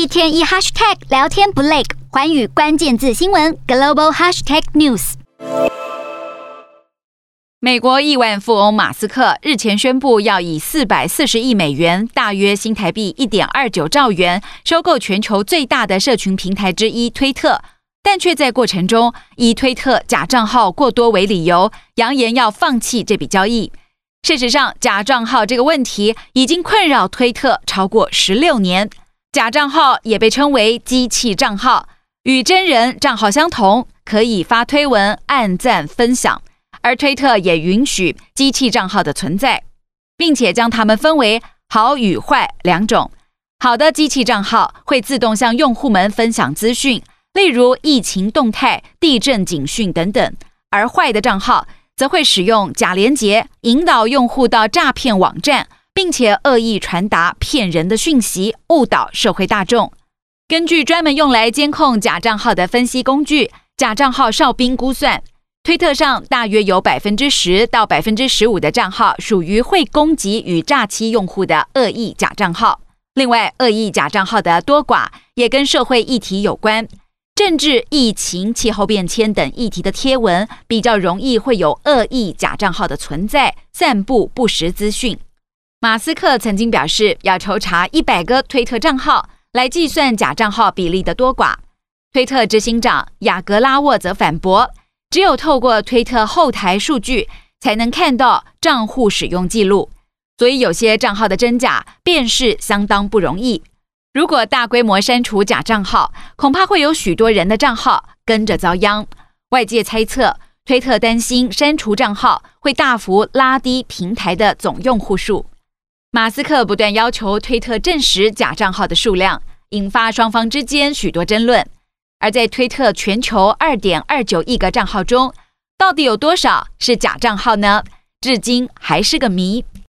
一天一 hashtag 聊天不累，寰宇关键字新闻 global hashtag news。美国亿万富翁马斯克日前宣布，要以四百四十亿美元（大约新台币一点二九兆元）收购全球最大的社群平台之一推特，但却在过程中以推特假账号过多为理由，扬言要放弃这笔交易。事实上，假账号这个问题已经困扰推特超过十六年。假账号也被称为机器账号，与真人账号相同，可以发推文、按赞、分享。而推特也允许机器账号的存在，并且将它们分为好与坏两种。好的机器账号会自动向用户们分享资讯，例如疫情动态、地震警讯等等；而坏的账号则会使用假连结，引导用户到诈骗网站，并且恶意传达骗人的讯息，误导社会大众。根据专门用来监控假账号的分析工具“假账号哨兵”估算。推特上大约有百分之十到百分之十五的账号属于会攻击与诈欺用户的恶意假账号。另外，恶意假账号的多寡也跟社会议题有关，政治、疫情、气候变迁等议题的贴文比较容易会有恶意假账号的存在，散布不实资讯。马斯克曾经表示要抽查一百个推特账号来计算假账号比例的多寡。推特执行长雅格拉沃则反驳。只有透过推特后台数据，才能看到账户使用记录，所以有些账号的真假辨识相当不容易。如果大规模删除假账号，恐怕会有许多人的账号跟着遭殃。外界猜测，推特担心删除账号会大幅拉低平台的总用户数。马斯克不断要求推特证实假账号的数量，引发双方之间许多争论。而在推特全球二点二九亿个账号中，到底有多少是假账号呢？至今还是个谜。